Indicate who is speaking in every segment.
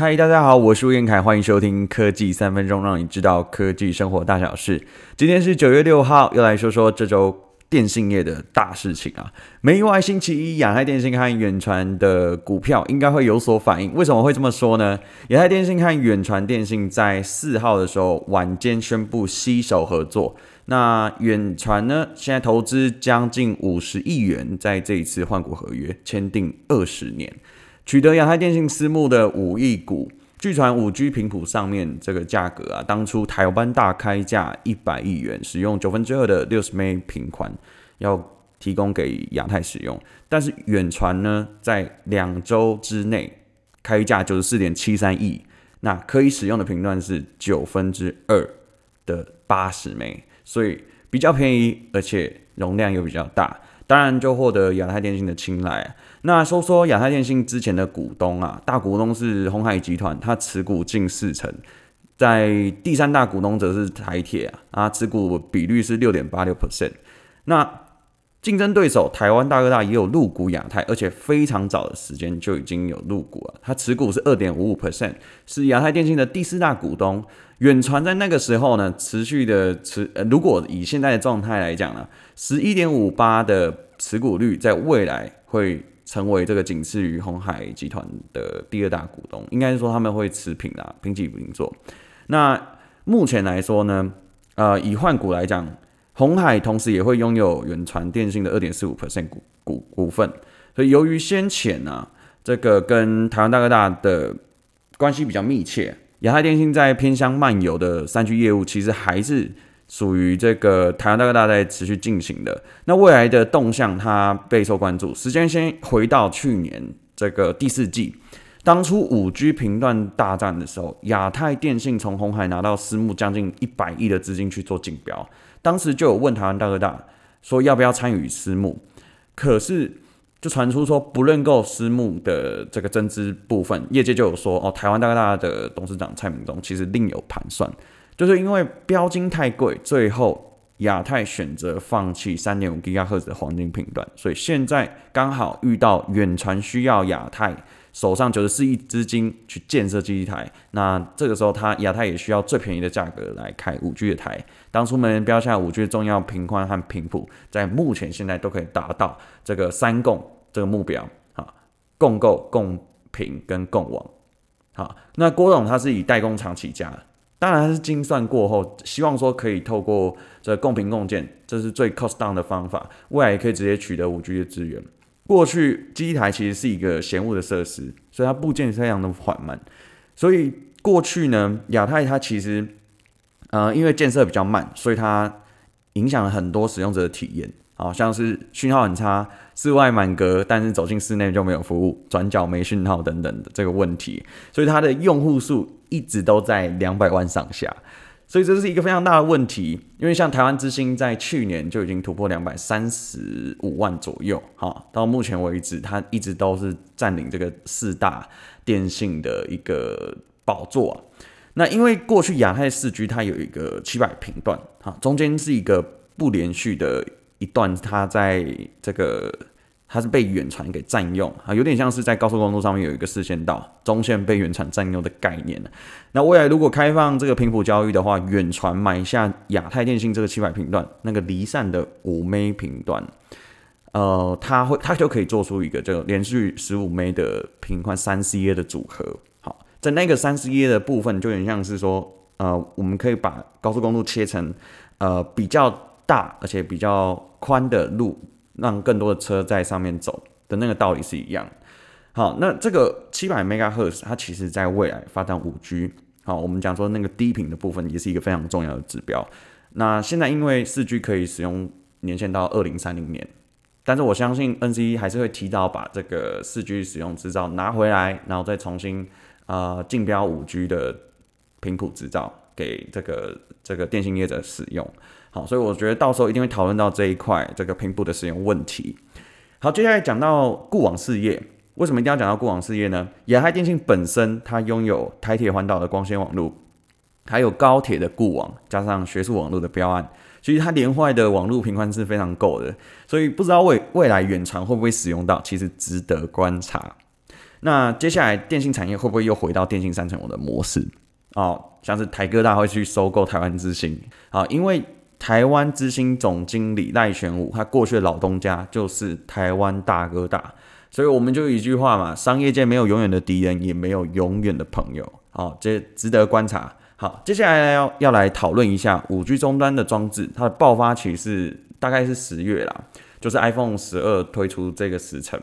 Speaker 1: 嗨，大家好，我是吴彦凯，欢迎收听科技三分钟，让你知道科技生活大小事。今天是九月六号，又来说说这周电信业的大事情啊。没意外，星期一亚太电信和远传的股票应该会有所反应。为什么会这么说呢？亚太电信和远传电信在四号的时候晚间宣布携手合作。那远传呢，现在投资将近五十亿元在这一次换股合约，签订二十年。取得亚太电信私募的五亿股，据传五 G 频谱上面这个价格啊，当初台湾大开价一百亿元，使用九分之二的六十 M 频宽，要提供给亚太使用。但是远传呢，在两周之内开价九十四点七三亿，那可以使用的频段是九分之二的八十 M，所以比较便宜，而且容量又比较大。当然就获得亚太电信的青睐。那说说亚太电信之前的股东啊，大股东是鸿海集团，它持股近四成，在第三大股东则是台铁啊，啊持股比率是六点八六 percent。那竞争对手台湾大哥大也有入股亚太，而且非常早的时间就已经有入股了，它持股是二点五五 percent，是亚太电信的第四大股东。远传在那个时候呢，持续的持，呃，如果以现在的状态来讲呢，十一点五八的持股率，在未来会成为这个仅次于鸿海集团的第二大股东，应该是说他们会持平啦，平起平坐。那目前来说呢，呃，以换股来讲，红海同时也会拥有远传电信的二点四五 percent 股股股份，所以由于先前呢，这个跟台湾大哥大的关系比较密切。亚太电信在偏乡漫游的三 G 业务，其实还是属于这个台湾大哥大在持续进行的。那未来的动向，它备受关注。时间先回到去年这个第四季，当初五 G 频段大战的时候，亚太电信从红海拿到私募将近一百亿的资金去做竞标，当时就有问台湾大哥大说要不要参与私募，可是。就传出说不认购私募的这个增资部分，业界就有说哦，台湾大哥大的董事长蔡明东其实另有盘算，就是因为标金太贵，最后亚太选择放弃三点五 GHz 的黄金频段，所以现在刚好遇到远传需要亚太手上九十四亿资金去建设基地台，那这个时候他亚太也需要最便宜的价格来开五 G 的台。当初没人标下五 G 的重要频宽和频谱，在目前现在都可以达到这个三共这个目标啊，共构、共频跟共网。好，那郭董他是以代工厂起家，当然他是精算过后，希望说可以透过这共频共建，这是最 cost down 的方法，未来也可以直接取得五 G 的资源。过去机台其实是一个嫌恶的设施，所以它部件非常的缓慢，所以过去呢，亚太它其实。呃，因为建设比较慢，所以它影响了很多使用者的体验，好像是讯号很差，室外满格，但是走进室内就没有服务，转角没讯号等等的这个问题，所以它的用户数一直都在两百万上下，所以这是一个非常大的问题。因为像台湾之星在去年就已经突破两百三十五万左右，好，到目前为止，它一直都是占领这个四大电信的一个宝座。那因为过去亚太四 G 它有一个七百频段，哈，中间是一个不连续的一段，它在这个它是被远传给占用，啊，有点像是在高速公路上面有一个四线道，中线被远传占用的概念。那未来如果开放这个频谱交易的话，远传买下亚太电信这个七百频段，那个离散的五 M 频段，呃，它会它就可以做出一个这个连续十五 M 的频宽三 CA 的组合。好在那个三 CA 的部分，就有点像是说，呃，我们可以把高速公路切成，呃，比较大而且比较宽的路，让更多的车在上面走的那个道理是一样。好，那这个七百 MHz 它其实在未来发展五 G，好，我们讲说那个低频的部分也是一个非常重要的指标。那现在因为四 G 可以使用年限到二零三零年，但是我相信 N C E 还是会提早把这个四 G 使用执照拿回来，然后再重新。啊，竞标五 G 的频谱执照给这个这个电信业者使用，好，所以我觉得到时候一定会讨论到这一块这个频谱的使用问题。好，接下来讲到固网事业，为什么一定要讲到固网事业呢？亚太电信本身它拥有台铁环岛的光纤网络，还有高铁的固网，加上学术网络的标案，其实它连坏的网络频宽是非常够的，所以不知道未未来远传会不会使用到，其实值得观察。那接下来电信产业会不会又回到电信三层网的模式？哦，像是台哥大会去收购台湾之星啊，因为台湾之星总经理赖玄武他过去的老东家就是台湾大哥大，所以我们就一句话嘛，商业界没有永远的敌人，也没有永远的朋友。好，这值得观察。好，接下来要要来讨论一下五 G 终端的装置，它的爆发期是大概是十月啦，就是 iPhone 十二推出这个时辰，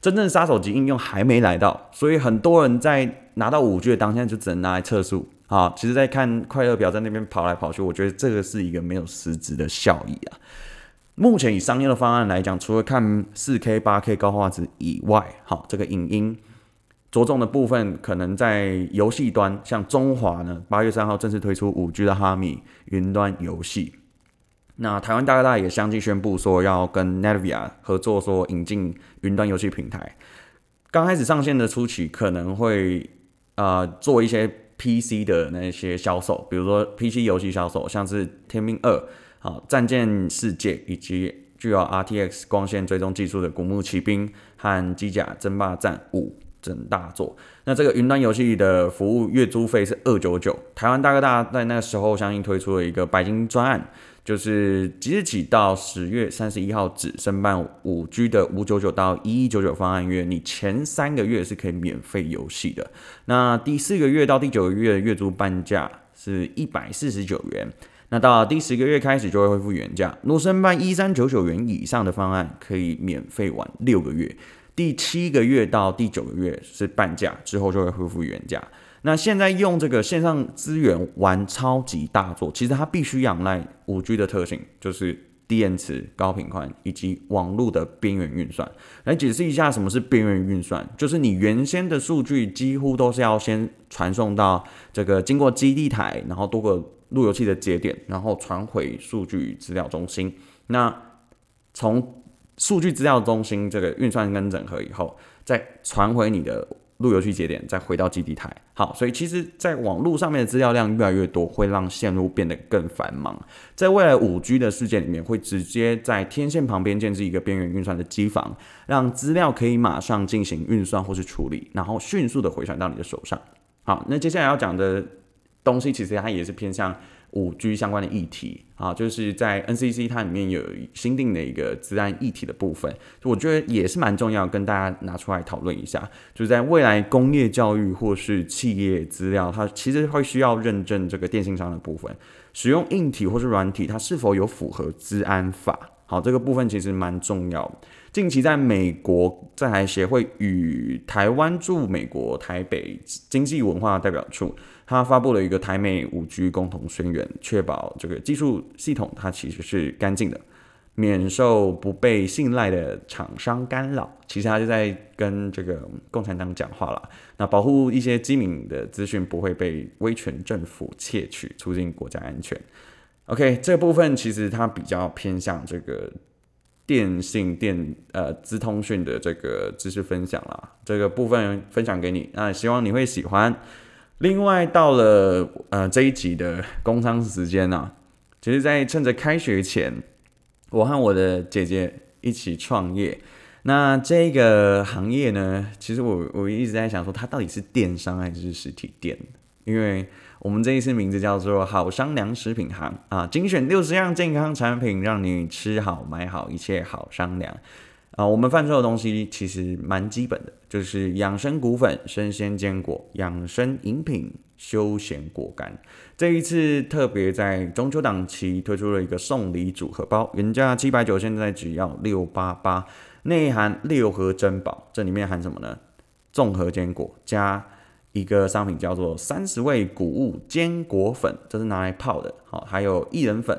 Speaker 1: 真正杀手级应用还没来到，所以很多人在拿到五 G 的当下就只能拿来测速。好，其实，在看快乐表在那边跑来跑去，我觉得这个是一个没有实质的效益啊。目前以商业的方案来讲，除了看四 K、八 K 高画质以外，好，这个影音。着重的部分可能在游戏端，像中华呢，八月三号正式推出五 G 的哈米云端游戏。那台湾大哥大也相继宣布说要跟 n e v i a 合作，说引进云端游戏平台。刚开始上线的初期可能会呃做一些 PC 的那些销售，比如说 PC 游戏销售，像是《天命二》啊，《战舰世界》以及具有 RTX 光线追踪技术的《古墓奇兵》和《机甲争霸战五》。整大作，那这个云端游戏的服务月租费是二九九。台湾大哥大在那个时候相应推出了一个白金专案，就是即日起到十月三十一号止申办五 G 的五九九到一一九九方案月，你前三个月是可以免费游戏的。那第四个月到第九个月月租半价是一百四十九元，那到第十个月开始就会恢复原价。若申办一三九九元以上的方案，可以免费玩六个月。第七个月到第九个月是半价，之后就会恢复原价。那现在用这个线上资源玩超级大作，其实它必须仰赖五 G 的特性，就是低延迟、高频宽以及网络的边缘运算。来解释一下什么是边缘运算，就是你原先的数据几乎都是要先传送到这个经过基地台，然后多个路由器的节点，然后传回数据资料中心。那从数据资料中心这个运算跟整合以后，再传回你的路由器节点，再回到基地台。好，所以其实，在网络上面的资料量越来越多，会让线路变得更繁忙。在未来五 G 的世界里面，会直接在天线旁边建置一个边缘运算的机房，让资料可以马上进行运算或是处理，然后迅速的回传到你的手上。好，那接下来要讲的东西，其实它也是偏向。五 G 相关的议题啊，就是在 NCC 它里面有新定的一个治安议题的部分，我觉得也是蛮重要，跟大家拿出来讨论一下。就是在未来工业教育或是企业资料，它其实会需要认证这个电信商的部分，使用硬体或是软体，它是否有符合治安法？好，这个部分其实蛮重要。近期在美国在台协会与台湾驻美国台北经济文化代表处。他发布了一个台美五 G 共同宣言，确保这个技术系统它其实是干净的，免受不被信赖的厂商干扰。其实他就在跟这个共产党讲话了，那保护一些机敏的资讯不会被威权政府窃取，促进国家安全。OK，这部分其实它比较偏向这个电信电呃资通讯的这个知识分享啦，这个部分分享给你，那希望你会喜欢。另外，到了呃这一集的工商时间呢，其实，在趁着开学前，我和我的姐姐一起创业。那这个行业呢，其实我我一直在想说，它到底是电商还是实体店？因为我们这一次名字叫做“好商量食品行”啊，精选六十样健康产品，让你吃好买好，一切好商量。啊，我们贩售的东西其实蛮基本的，就是养生谷粉、生鲜坚果、养生饮品、休闲果干。这一次特别在中秋档期推出了一个送礼组合包，原价七百九，现在只要六八八，内含六盒珍宝。这里面含什么呢？综合坚果加一个商品叫做三十味谷物坚果粉，这是拿来泡的。好，还有薏仁粉、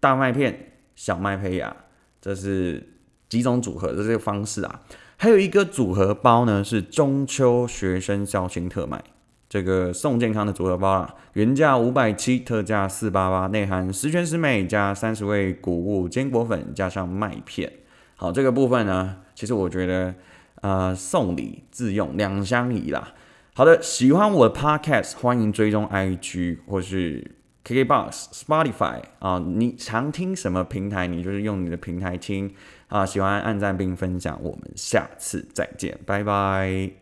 Speaker 1: 大麦片、小麦胚芽，这是。几种组合的这个方式啊，还有一个组合包呢，是中秋学生孝心特卖，这个送健康的组合包啊，原价五百七，特价四八八，内含十全十美加三十味谷物坚果粉加上麦片。好，这个部分呢，其实我觉得呃送礼自用两相宜啦。好的，喜欢我的 Podcast，欢迎追踪 IG 或是。KKBOX、Spotify 啊，你常听什么平台？你就是用你的平台听啊。喜欢按赞并分享，我们下次再见，拜拜。